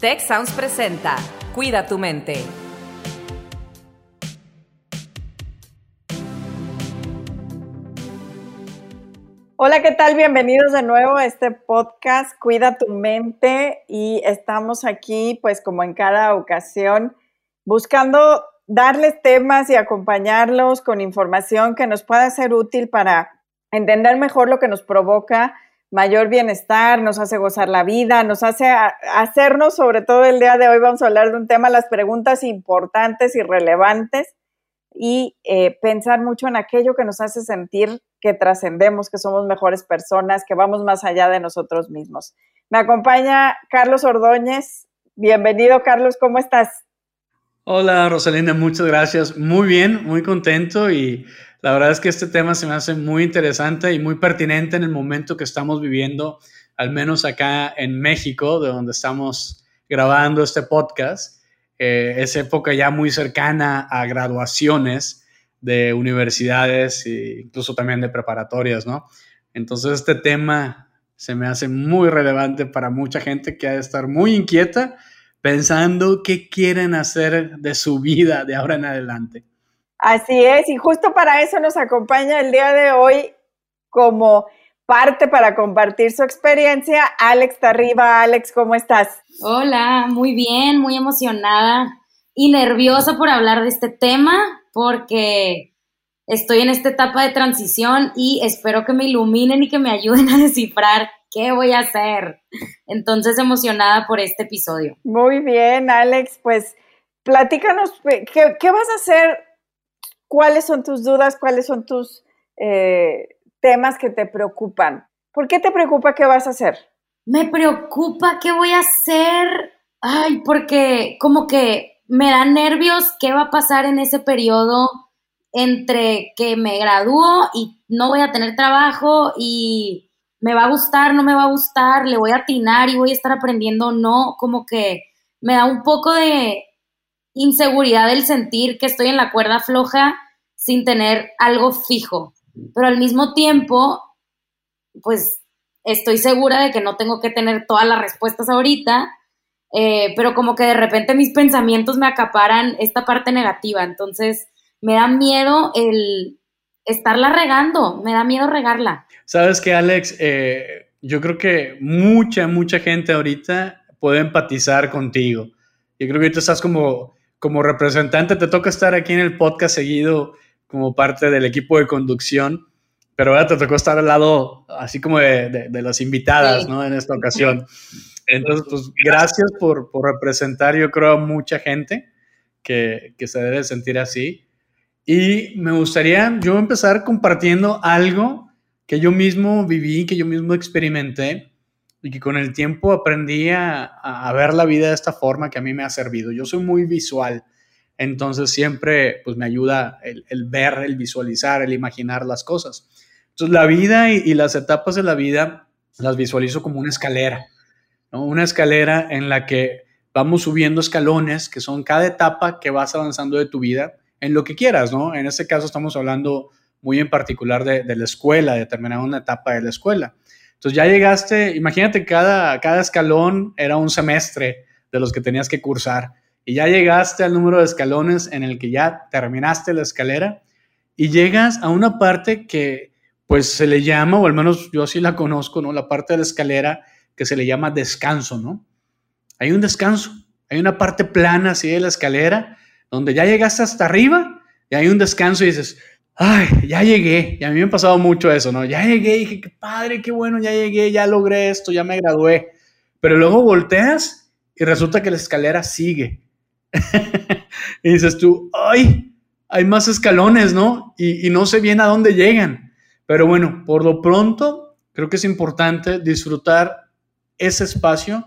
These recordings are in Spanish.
Tech Sounds presenta Cuida tu mente. Hola, ¿qué tal? Bienvenidos de nuevo a este podcast Cuida tu mente y estamos aquí pues como en cada ocasión buscando darles temas y acompañarlos con información que nos pueda ser útil para entender mejor lo que nos provoca mayor bienestar, nos hace gozar la vida, nos hace hacernos, sobre todo el día de hoy vamos a hablar de un tema, las preguntas importantes y relevantes y eh, pensar mucho en aquello que nos hace sentir que trascendemos, que somos mejores personas, que vamos más allá de nosotros mismos. Me acompaña Carlos Ordóñez. Bienvenido, Carlos, ¿cómo estás? Hola, Rosalinda, muchas gracias. Muy bien, muy contento y la verdad es que este tema se me hace muy interesante y muy pertinente en el momento que estamos viviendo, al menos acá en México, de donde estamos grabando este podcast. Eh, es época ya muy cercana a graduaciones de universidades e incluso también de preparatorias, ¿no? Entonces este tema se me hace muy relevante para mucha gente que ha de estar muy inquieta pensando qué quieren hacer de su vida de ahora en adelante. Así es, y justo para eso nos acompaña el día de hoy como parte para compartir su experiencia. Alex Tarriba, Alex, ¿cómo estás? Hola, muy bien, muy emocionada y nerviosa por hablar de este tema porque estoy en esta etapa de transición y espero que me iluminen y que me ayuden a descifrar qué voy a hacer. Entonces, emocionada por este episodio. Muy bien, Alex, pues platícanos, ¿qué, qué vas a hacer ¿Cuáles son tus dudas? ¿Cuáles son tus eh, temas que te preocupan? ¿Por qué te preocupa qué vas a hacer? Me preocupa qué voy a hacer. Ay, porque como que me da nervios qué va a pasar en ese periodo entre que me gradúo y no voy a tener trabajo y me va a gustar, no me va a gustar, le voy a atinar y voy a estar aprendiendo, no, como que me da un poco de inseguridad el sentir que estoy en la cuerda floja sin tener algo fijo. Pero al mismo tiempo, pues estoy segura de que no tengo que tener todas las respuestas ahorita, eh, pero como que de repente mis pensamientos me acaparan esta parte negativa. Entonces, me da miedo el estarla regando, me da miedo regarla. Sabes que, Alex, eh, yo creo que mucha, mucha gente ahorita puede empatizar contigo. Yo creo que tú estás como como representante te toca estar aquí en el podcast seguido como parte del equipo de conducción, pero ahora te tocó estar al lado así como de, de, las invitadas, ¿no? En esta ocasión. Entonces, pues gracias por, por, representar, yo creo, a mucha gente que, que se debe sentir así. Y me gustaría yo empezar compartiendo algo que yo mismo viví, que yo mismo experimenté y que con el tiempo aprendí a, ver la vida de esta forma que a mí me ha servido. Yo soy muy visual, entonces siempre pues me ayuda el, ver, el visualizar, el imaginar las cosas. Entonces la vida y, las etapas de la vida las visualizo como una escalera, ¿no? Una escalera en la que vamos subiendo escalones, que son cada etapa que vas avanzando de tu vida en lo que quieras, ¿no? En este caso estamos hablando muy en particular de, la escuela, de terminar una etapa de la escuela. Entonces ya llegaste, imagínate, cada, cada escalón era un semestre de los que tenías que cursar. Y ya llegaste al número de escalones en el que ya terminaste la escalera y llegas a una parte que pues se le llama, o al menos yo así la conozco, ¿no? La parte de la escalera que se le llama descanso, ¿no? Hay un descanso, hay una parte plana así de la escalera donde ya llegaste hasta arriba y hay un descanso y dices, ay, ya llegué. Y a mí me ha pasado mucho eso, ¿no? Ya llegué, dije, qué padre, qué bueno, ya llegué, ya logré esto, ya me gradué. Pero luego volteas y resulta que la escalera sigue. y dices tú, ay, hay más escalones, ¿no? Y, y no sé bien a dónde llegan. Pero bueno, por lo pronto, creo que es importante disfrutar ese espacio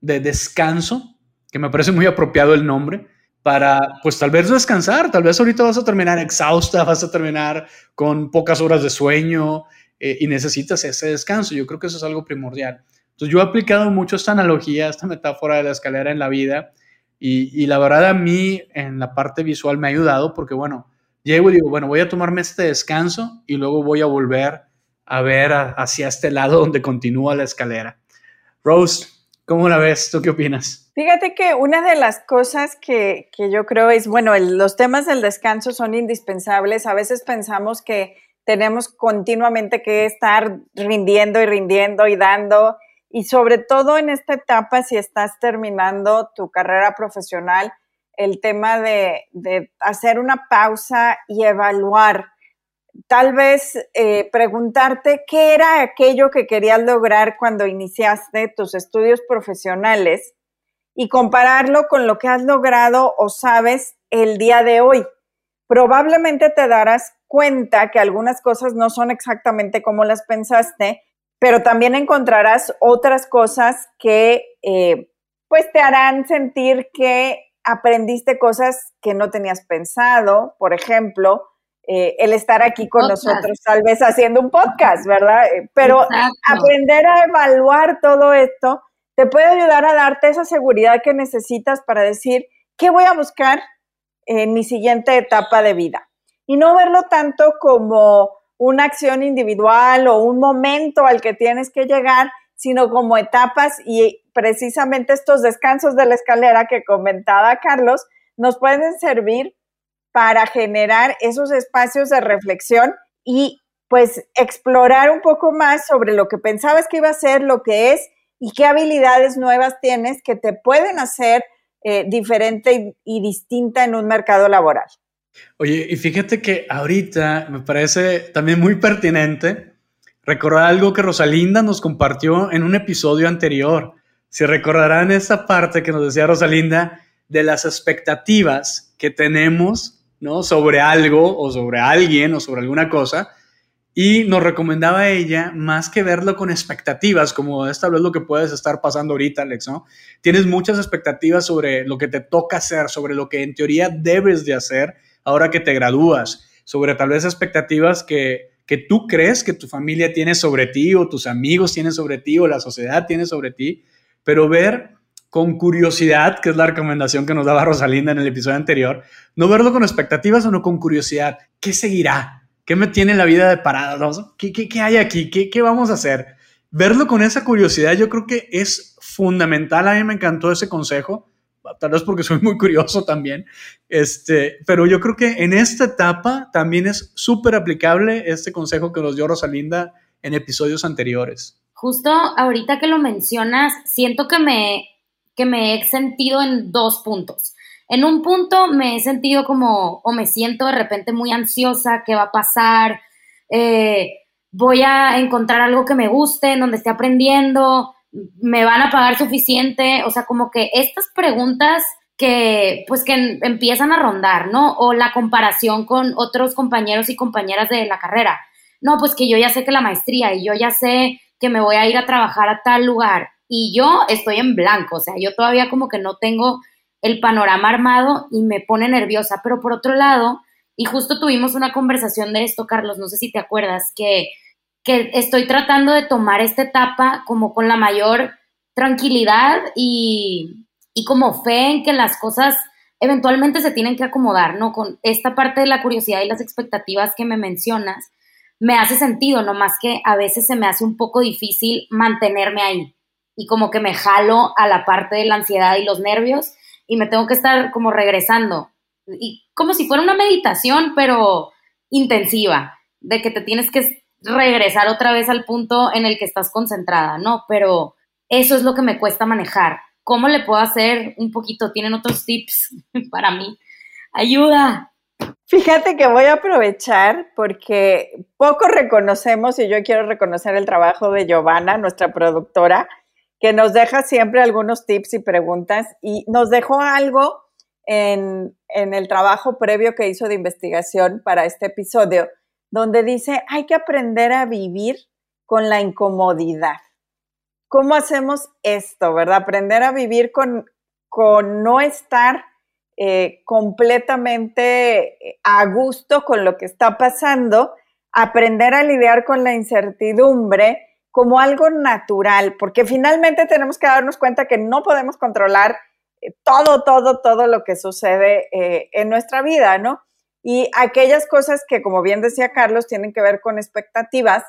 de descanso, que me parece muy apropiado el nombre, para, pues tal vez descansar, tal vez ahorita vas a terminar exhausta, vas a terminar con pocas horas de sueño eh, y necesitas ese descanso. Yo creo que eso es algo primordial. Entonces yo he aplicado mucho esta analogía, esta metáfora de la escalera en la vida y, la verdad a mí en la parte visual me ha ayudado porque bueno, llego y digo, bueno, voy a tomarme este descanso y luego voy a volver a ver hacia este lado donde continúa la escalera. Rose, ¿Cómo la ves? ¿Tú qué opinas? Fíjate que una de las cosas que, que yo creo es, bueno, los temas del descanso son indispensables. A veces pensamos que tenemos continuamente que estar rindiendo y rindiendo y dando. Y sobre todo en esta etapa, si estás terminando tu carrera profesional, el tema de, hacer una pausa y evaluar tal vez eh, preguntarte qué era aquello que querías lograr cuando iniciaste tus estudios profesionales y compararlo con lo que has logrado o sabes el día de hoy. Probablemente te darás cuenta que algunas cosas no son exactamente como las pensaste, pero también encontrarás otras cosas que eh, pues te harán sentir que aprendiste cosas que no tenías pensado, por ejemplo, eh, el estar aquí con nosotros, tal vez haciendo un podcast, ¿verdad? Eh, pero aprender a evaluar todo esto te puede ayudar a darte esa seguridad que necesitas para decir, ¿qué voy a buscar en mi siguiente etapa de vida? Y no verlo tanto como una acción individual o un momento al que tienes que llegar, sino como etapas y precisamente estos descansos de la escalera que comentaba Carlos nos pueden servir para generar esos espacios de reflexión y pues explorar un poco más sobre lo que pensabas que iba a ser, lo que es y qué habilidades nuevas tienes que te pueden hacer eh, diferente y, distinta en un mercado laboral. Oye, y fíjate que ahorita me parece también muy pertinente recordar algo que Rosalinda nos compartió en un episodio anterior. Si recordarán esa parte que nos decía Rosalinda de las expectativas que tenemos ¿no? Sobre algo o sobre alguien o sobre alguna cosa. Y nos recomendaba ella, más que verlo con expectativas, como esta vez lo que puedes estar pasando ahorita, Alex, ¿no? Tienes muchas expectativas sobre lo que te toca hacer, sobre lo que en teoría debes de hacer ahora que te gradúas, sobre tal vez expectativas que, que tú crees que tu familia tiene sobre ti o tus amigos tienen sobre ti o la sociedad tiene sobre ti, pero ver con curiosidad, que es la recomendación que nos daba Rosalinda en el episodio anterior, no verlo con expectativas, sino con curiosidad. ¿Qué seguirá? ¿Qué me tiene la vida de parada? ¿Qué, qué, hay aquí? ¿Qué, ¿Qué vamos a hacer? Verlo con esa curiosidad yo creo que es fundamental. A mí me encantó ese consejo, tal vez porque soy muy curioso también, este, pero yo creo que en esta etapa también es súper aplicable este consejo que nos dio Rosalinda en episodios anteriores. Justo ahorita que lo mencionas, siento que me que me he sentido en dos puntos. En un punto me he sentido como, o me siento de repente muy ansiosa, ¿qué va a pasar? Eh, voy a encontrar algo que me guste, en donde esté aprendiendo, me van a pagar suficiente, o sea, como que estas preguntas que pues que empiezan a rondar, ¿no? O la comparación con otros compañeros y compañeras de la carrera. No, pues que yo ya sé que la maestría y yo ya sé que me voy a ir a trabajar a tal lugar y yo estoy en blanco, o sea, yo todavía como que no tengo el panorama armado y me pone nerviosa, pero por otro lado, y justo tuvimos una conversación de esto, Carlos, no sé si te acuerdas, que, que estoy tratando de tomar esta etapa como con la mayor tranquilidad y, y como fe en que las cosas eventualmente se tienen que acomodar, ¿no? Con esta parte de la curiosidad y las expectativas que me mencionas, me hace sentido, no más que a veces se me hace un poco difícil mantenerme ahí y como que me jalo a la parte de la ansiedad y los nervios y me tengo que estar como regresando. Y como si fuera una meditación, pero intensiva, de que te tienes que regresar otra vez al punto en el que estás concentrada, ¿no? Pero eso es lo que me cuesta manejar. ¿Cómo le puedo hacer un poquito? ¿Tienen otros tips para mí? Ayuda. Fíjate que voy a aprovechar porque poco reconocemos y yo quiero reconocer el trabajo de Giovanna, nuestra productora, que nos deja siempre algunos tips y preguntas y nos dejó algo en, el trabajo previo que hizo de investigación para este episodio, donde dice, hay que aprender a vivir con la incomodidad. ¿Cómo hacemos esto, verdad? Aprender a vivir con, con no estar eh, completamente a gusto con lo que está pasando, aprender a lidiar con la incertidumbre como algo natural, porque finalmente tenemos que darnos cuenta que no podemos controlar eh, todo, todo, todo lo que sucede eh, en nuestra vida, ¿no? Y aquellas cosas que, como bien decía Carlos, tienen que ver con expectativas,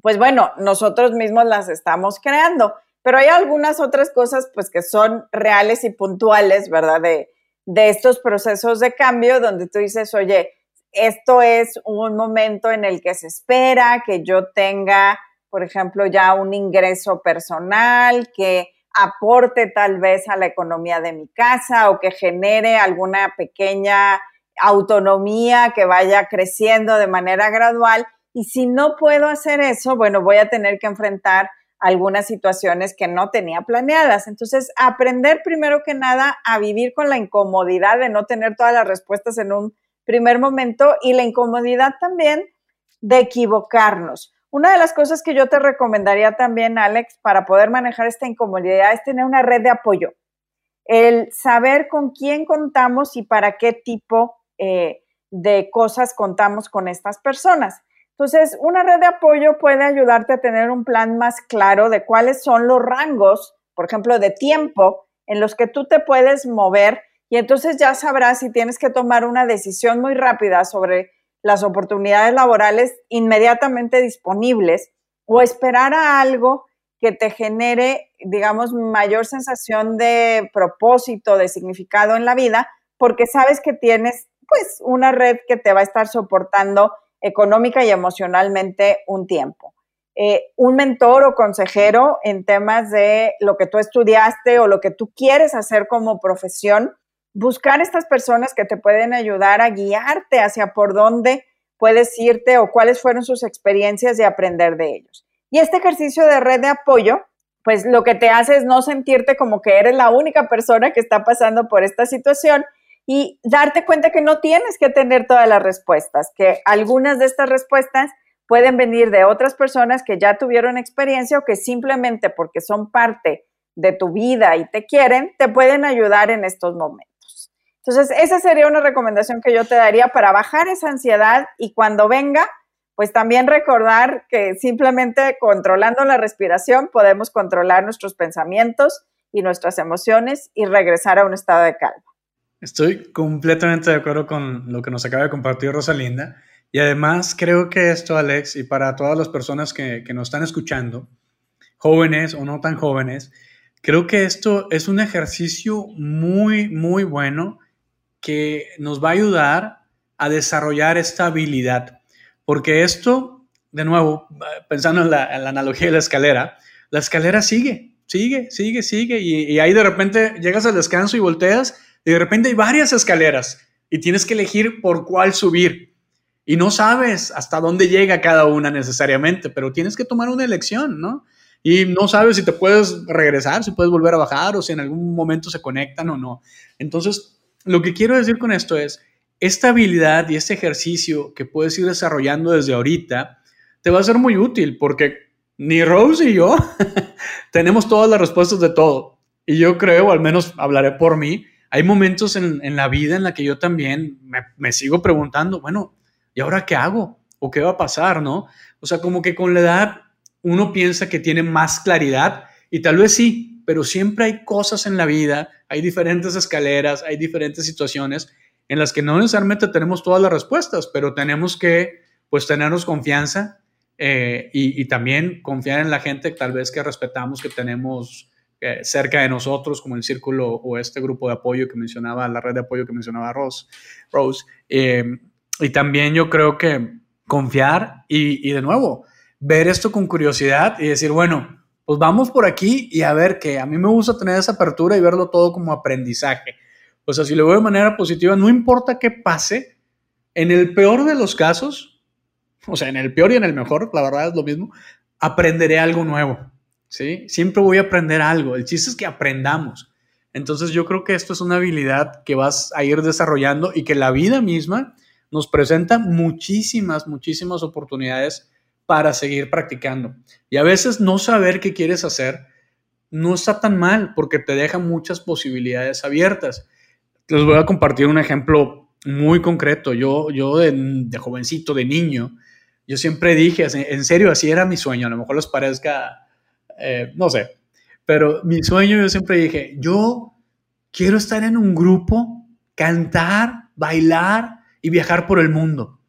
pues bueno, nosotros mismos las estamos creando. pero hay algunas otras cosas pues que son reales y puntuales, ¿verdad? De, de estos procesos de cambio donde tú dices, oye, esto es un momento en el que se espera que yo tenga, por ejemplo, ya un ingreso personal, que aporte tal vez a la economía de mi casa o que genere alguna pequeña autonomía que vaya creciendo de manera gradual. Y si no puedo hacer eso, bueno, voy a tener que enfrentar algunas situaciones que no tenía planeadas. Entonces, aprender primero que nada a vivir con la incomodidad de no tener todas las respuestas en un primer momento y la incomodidad también de equivocarnos. Una de las cosas que yo te recomendaría también, Alex, para poder manejar esta incomodidad es tener una red de apoyo. El saber con quién contamos y para qué tipo eh, de cosas contamos con estas personas. Entonces, una red de apoyo puede ayudarte a tener un plan más claro de cuáles son los rangos, por ejemplo, de tiempo en los que tú te puedes mover y entonces ya sabrás si tienes que tomar una decisión muy rápida sobre las oportunidades laborales inmediatamente disponibles o esperar a algo que te genere, digamos, mayor sensación de propósito, de significado en la vida, porque sabes que tienes pues una red que te va a estar soportando económica y emocionalmente un tiempo. Eh, un mentor o consejero en temas de lo que tú estudiaste o lo que tú quieres hacer como profesión, buscar estas personas que te pueden ayudar a guiarte hacia por dónde puedes irte o cuáles fueron sus experiencias y aprender de ellos. Y este ejercicio de red de apoyo, pues lo que te hace es no sentirte como que eres la única persona que está pasando por esta situación y darte cuenta que no tienes que tener todas las respuestas, que algunas de estas respuestas pueden venir de otras personas que ya tuvieron experiencia o que simplemente porque son parte de tu vida y te quieren, te pueden ayudar en estos momentos. Entonces, esa sería una recomendación que yo te daría para bajar esa ansiedad y cuando venga, pues también recordar que simplemente controlando la respiración podemos controlar nuestros pensamientos y nuestras emociones y regresar a un estado de calma. Estoy completamente de acuerdo con lo que nos acaba de compartir Rosalinda. Y además creo que esto, Alex, y para todas las personas que, que nos están escuchando, jóvenes o no tan jóvenes, creo que esto es un ejercicio muy, muy bueno que nos va a ayudar a desarrollar esta habilidad. Porque esto, de nuevo, pensando en la, analogía de la escalera, la escalera sigue, sigue, sigue, sigue. Y, y ahí de repente llegas al descanso y volteas de repente hay varias escaleras y tienes que elegir por cuál subir. Y no sabes hasta dónde llega cada una necesariamente, pero tienes que tomar una elección, ¿no? Y no sabes si te puedes regresar, si puedes volver a bajar o si en algún momento se conectan o no. Entonces, lo que quiero decir con esto es, esta habilidad y este ejercicio que puedes ir desarrollando desde ahorita te va a ser muy útil porque ni Rose y yo tenemos todas las respuestas de todo. Y yo creo, al menos hablaré por mí, hay momentos en, la vida en la que yo también me, sigo preguntando, bueno, ¿y ahora qué hago? ¿O qué va a pasar? ¿No? O sea, como que con la edad uno piensa que tiene más claridad y tal vez sí, pero siempre hay cosas en la vida, hay diferentes escaleras, hay diferentes situaciones en las que no necesariamente tenemos todas las respuestas, pero tenemos que, pues, tenernos confianza eh, y, y, también confiar en la gente tal vez que respetamos, que tenemos cerca de nosotros, como el círculo o este grupo de apoyo que mencionaba, la red de apoyo que mencionaba Rose. Rose. Eh, y también yo creo que confiar y, y, de nuevo, ver esto con curiosidad y decir, bueno, pues vamos por aquí y a ver que a mí me gusta tener esa apertura y verlo todo como aprendizaje. O sea, si lo veo de manera positiva, no importa qué pase, en el peor de los casos, o sea, en el peor y en el mejor, la verdad es lo mismo, aprenderé algo nuevo. ¿Sí? Siempre voy a aprender algo. El chiste es que aprendamos. Entonces yo creo que esto es una habilidad que vas a ir desarrollando y que la vida misma nos presenta muchísimas, muchísimas oportunidades para seguir practicando. Y a veces no saber qué quieres hacer no está tan mal porque te deja muchas posibilidades abiertas. Les voy a compartir un ejemplo muy concreto. Yo, yo de, de jovencito, de niño, yo siempre dije, en serio, así era mi sueño. A lo mejor les parezca eh, no sé. Pero mi sueño, yo siempre dije, yo quiero estar en un grupo, cantar, bailar y viajar por el mundo.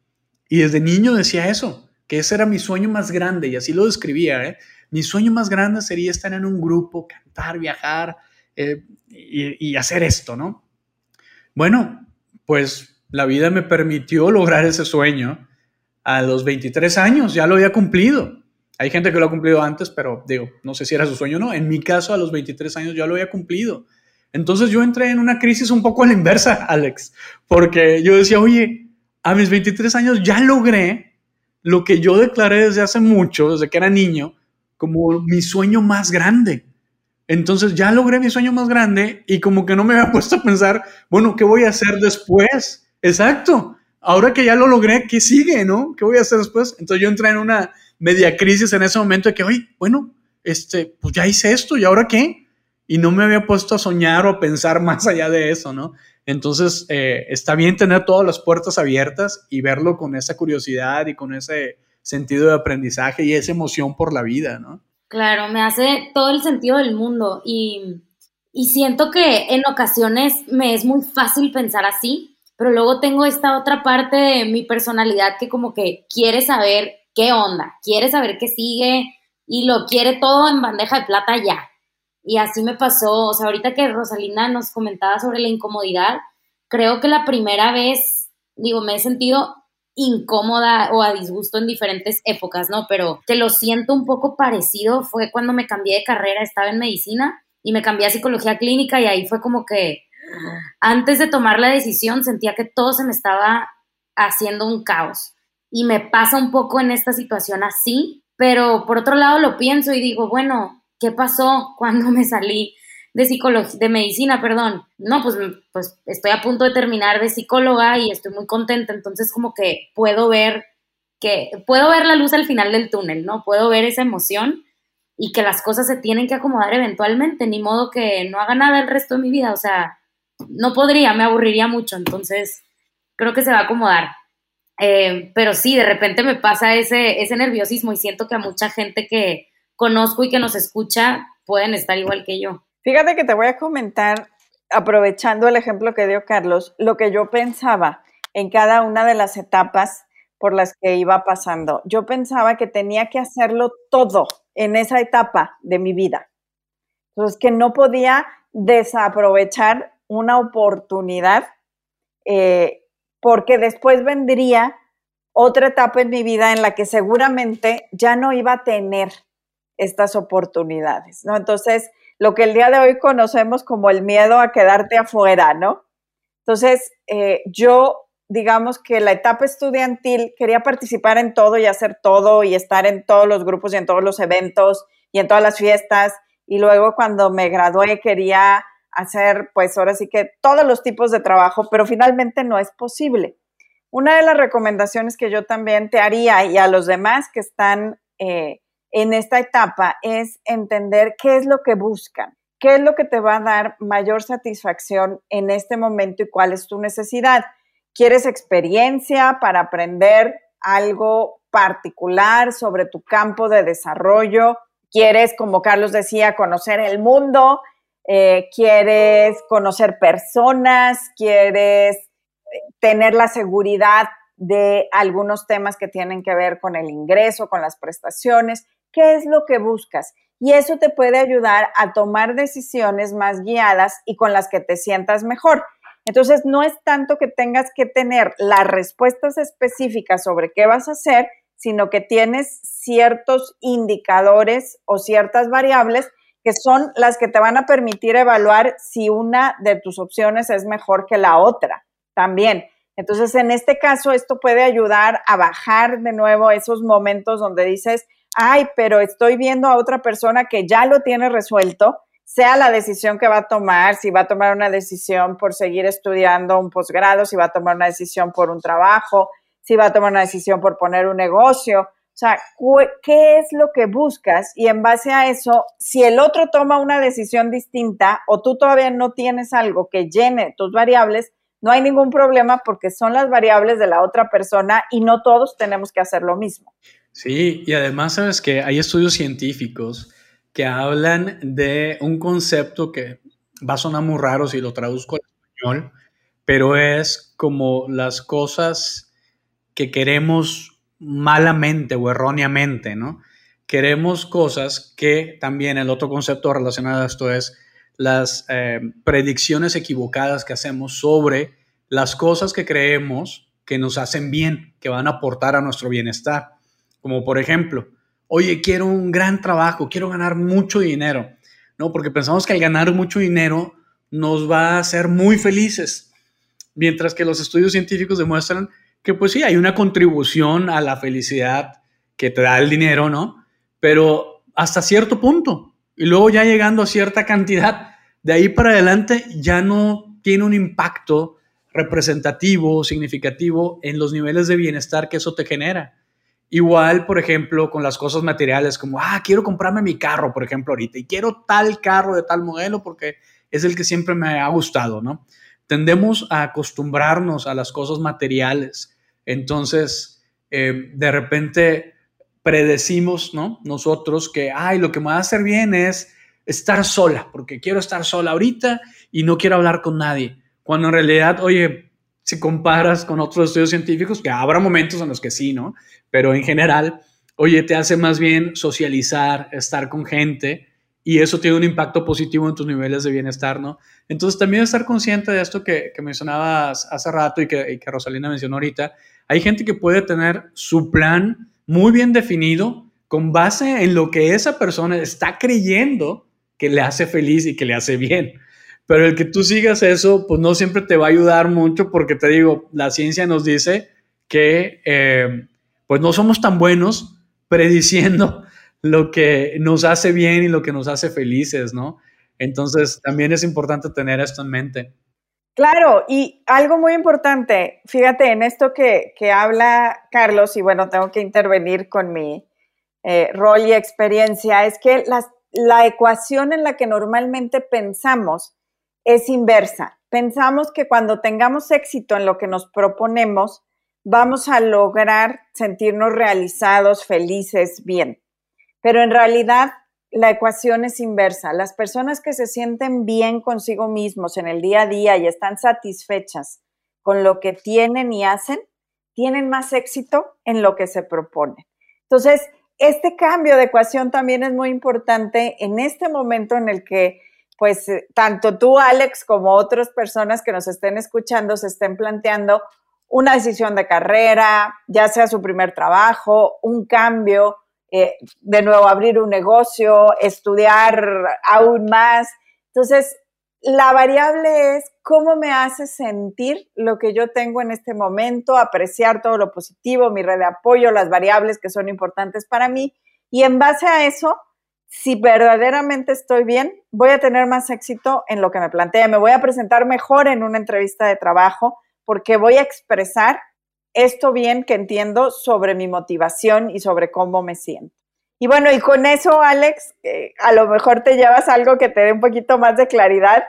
Y desde niño decía eso, que ese era mi sueño más grande y así lo describía. ¿eh? mi sueño más grande sería estar en un grupo, cantar, viajar eh, y, y hacer esto, ¿no? Bueno, pues la vida me permitió lograr ese sueño a los 23 años, ya lo había cumplido. Hay gente que lo ha cumplido antes, pero digo, no sé si era su sueño o no. En mi caso, a los 23 años ya lo había cumplido. Entonces yo entré en una crisis un poco a la inversa, Alex, porque yo decía, oye, a mis 23 años ya logré lo que yo declaré desde hace mucho, desde que era niño, como mi sueño más grande. Entonces ya logré mi sueño más grande y como que no me había puesto a pensar, bueno, ¿qué voy a hacer después? Exacto. Ahora que ya lo logré, ¿qué sigue, no? ¿Qué voy a hacer después? Entonces yo entré en una media crisis en ese momento de que, oye, bueno, este, pues ya hice esto y ahora qué? Y no me había puesto a soñar o a pensar más allá de eso, ¿no? Entonces, eh, está bien tener todas las puertas abiertas y verlo con esa curiosidad y con ese sentido de aprendizaje y esa emoción por la vida, ¿no? Claro, me hace todo el sentido del mundo y, y siento que en ocasiones me es muy fácil pensar así, pero luego tengo esta otra parte de mi personalidad que como que quiere saber qué onda, quiere saber qué sigue y lo quiere todo en bandeja de plata ya. Y así me pasó, o sea, ahorita que Rosalina nos comentaba sobre la incomodidad, creo que la primera vez, digo, me he sentido incómoda o a disgusto en diferentes épocas, ¿no? Pero que lo siento un poco parecido. Fue cuando me cambié de carrera, estaba en medicina y me cambié a psicología clínica y ahí fue como que antes de tomar la decisión sentía que todo se me estaba haciendo un caos y me pasa un poco en esta situación así, pero por otro lado lo pienso y digo, bueno, ¿qué pasó cuando me salí de psicología, de medicina, perdón? No, pues, pues estoy a punto de terminar de psicóloga y estoy muy contenta, entonces como que puedo ver que puedo ver la luz al final del túnel, ¿no? Puedo ver esa emoción y que las cosas se tienen que acomodar eventualmente, ni modo que no haga nada el resto de mi vida, o sea, no podría, me aburriría mucho, entonces creo que se va a acomodar. Eh, pero sí, de repente me pasa ese, ese nerviosismo y siento que a mucha gente que conozco y que nos escucha pueden estar igual que yo. Fíjate que te voy a comentar, aprovechando el ejemplo que dio Carlos, lo que yo pensaba en cada una de las etapas por las que iba pasando. Yo pensaba que tenía que hacerlo todo en esa etapa de mi vida. Entonces, que no podía desaprovechar una oportunidad eh, porque después vendría otra etapa en mi vida en la que seguramente ya no iba a tener estas oportunidades, ¿no? Entonces, lo que el día de hoy conocemos como el miedo a quedarte afuera, ¿no? Entonces, eh, yo, digamos que la etapa estudiantil quería participar en todo y hacer todo y estar en todos los grupos y en todos los eventos y en todas las fiestas. Y luego cuando me gradué quería hacer, pues ahora sí que todos los tipos de trabajo, pero finalmente no es posible. Una de las recomendaciones que yo también te haría y a los demás que están eh, en esta etapa es entender qué es lo que buscan, qué es lo que te va a dar mayor satisfacción en este momento y cuál es tu necesidad. ¿Quieres experiencia para aprender algo particular sobre tu campo de desarrollo? ¿Quieres, como Carlos decía, conocer el mundo? Eh, ¿Quieres conocer personas? ¿Quieres tener la seguridad de algunos temas que tienen que ver con el ingreso, con las prestaciones? qué es lo que buscas. Y eso te puede ayudar a tomar decisiones más guiadas y con las que te sientas mejor. Entonces, no es tanto que tengas que tener las respuestas específicas sobre qué vas a hacer, sino que tienes ciertos indicadores o ciertas variables que son las que te van a permitir evaluar si una de tus opciones es mejor que la otra también. Entonces, en este caso, esto puede ayudar a bajar de nuevo esos momentos donde dices, ay, pero estoy viendo a otra persona que ya lo tiene resuelto, sea la decisión que va a tomar, si va a tomar una decisión por seguir estudiando un posgrado, si va a tomar una decisión por un trabajo, si va a tomar una decisión por poner un negocio. O sea, ¿qué es lo que buscas? Y en base a eso, si el otro toma una decisión distinta o tú todavía no tienes algo que llene tus variables, no hay ningún problema porque son las variables de la otra persona y no todos tenemos que hacer lo mismo. Sí, y además sabes que hay estudios científicos que hablan de un concepto que va a sonar muy raro si lo traduzco al español, pero es como las cosas que queremos malamente o erróneamente, ¿no? queremos cosas que también el otro concepto relacionado a esto es las eh, predicciones equivocadas que hacemos sobre las cosas que creemos que nos hacen bien, que van a aportar a nuestro bienestar. Como por ejemplo, oye, quiero un gran trabajo, quiero ganar mucho dinero, ¿no? Porque pensamos que al ganar mucho dinero nos va a hacer muy felices, mientras que los estudios científicos demuestran que pues sí, hay una contribución a la felicidad que te da el dinero, ¿no? Pero hasta cierto punto. Y luego ya llegando a cierta cantidad, de ahí para adelante ya no tiene un impacto representativo, significativo en los niveles de bienestar que eso te genera. Igual, por ejemplo, con las cosas materiales, como, ah, quiero comprarme mi carro, por ejemplo, ahorita, y quiero tal carro de tal modelo porque es el que siempre me ha gustado, ¿no? Tendemos a acostumbrarnos a las cosas materiales. Entonces, eh, de repente predecimos, ¿no? Nosotros que, ay, lo que me va a hacer bien es estar sola, porque quiero estar sola ahorita y no quiero hablar con nadie. Cuando en realidad, oye, si comparas con otros estudios científicos, que habrá momentos en los que sí, ¿no? Pero en general, oye, te hace más bien socializar, estar con gente y eso tiene un impacto positivo en tus niveles de bienestar, ¿no? Entonces también estar consciente de esto que, mencionabas hace rato y que, y que Rosalina mencionó ahorita, hay gente que puede tener su plan muy bien definido con base en lo que esa persona está creyendo que le hace feliz y que le hace bien. Pero el que tú sigas eso, pues no siempre te va a ayudar mucho porque te digo, la ciencia nos dice que eh, pues no somos tan buenos prediciendo lo que nos hace bien y lo que nos hace felices, ¿no? Entonces también es importante tener esto en mente. Claro, y algo muy importante, fíjate en esto que, habla Carlos, y bueno, tengo que intervenir con mi eh, rol y experiencia, es que la ecuación en la que normalmente pensamos es inversa. Pensamos que cuando tengamos éxito en lo que nos proponemos, vamos a lograr sentirnos realizados, felices, bien. Pero en realidad la ecuación es inversa. Las personas que se sienten bien consigo mismos en el día a día y están satisfechas con lo que tienen y hacen, tienen más éxito en lo que se propone. Entonces, este cambio de ecuación también es muy importante en este momento en el que, pues, tanto tú, Alex, como otras personas que nos estén escuchando se estén planteando una decisión de carrera, ya sea su primer trabajo, un cambio, eh, de nuevo abrir un negocio, estudiar aún más. Entonces, la variable es cómo me hace sentir lo que yo tengo en este momento, apreciar todo lo positivo, mi red de apoyo, las variables que son importantes para mí. Y en base a eso, si verdaderamente estoy bien, voy a tener más éxito en lo que me plantea. Me voy a presentar mejor en una entrevista de trabajo porque voy a expresar esto bien que entiendo sobre mi motivación y sobre cómo me siento. Y bueno, y con eso, Alex, a lo mejor te llevas algo que te dé un poquito más de claridad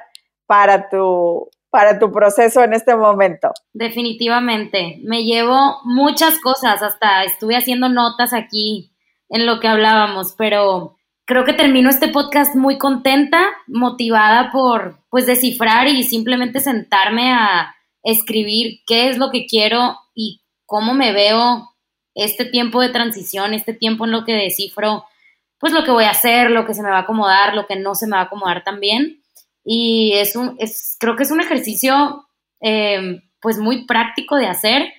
para tu, para tu proceso en este momento. Definitivamente, me llevo muchas cosas, hasta estuve haciendo notas aquí en lo que hablábamos, pero creo que termino este podcast muy contenta, motivada por pues descifrar y simplemente sentarme a escribir qué es lo que quiero cómo me veo este tiempo de transición, este tiempo en lo que descifro, pues lo que voy a hacer, lo que se me va a acomodar, lo que no se me va a acomodar también. Y es un, es, creo que es un ejercicio eh, pues muy práctico de hacer,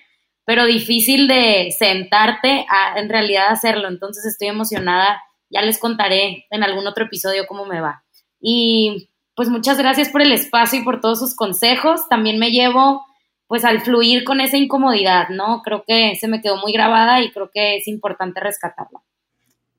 pero difícil de sentarte a en realidad hacerlo. Entonces estoy emocionada, ya les contaré en algún otro episodio cómo me va. Y pues muchas gracias por el espacio y por todos sus consejos. También me llevo pues al fluir con esa incomodidad, ¿no? Creo que se me quedó muy grabada y creo que es importante rescatarla.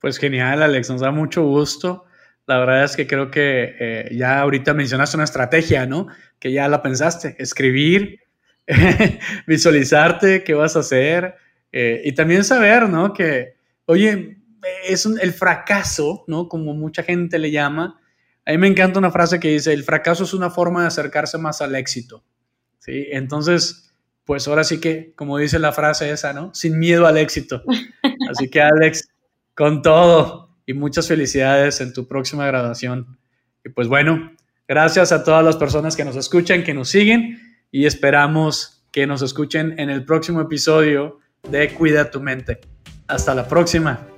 Pues genial, Alex, nos da mucho gusto. La verdad es que creo que eh, ya ahorita mencionaste una estrategia, ¿no? Que ya la pensaste, escribir, visualizarte qué vas a hacer eh, y también saber, ¿no? Que, oye, es el fracaso, ¿no? Como mucha gente le llama. A mí me encanta una frase que dice, el fracaso es una forma de acercarse más al éxito. ¿Sí? Entonces, pues ahora sí que, como dice la frase esa, ¿no? Sin miedo al éxito. Así que Alex, con todo y muchas felicidades en tu próxima graduación. Y pues bueno, gracias a todas las personas que nos escuchan, que nos siguen y esperamos que nos escuchen en el próximo episodio de Cuida tu mente. Hasta la próxima.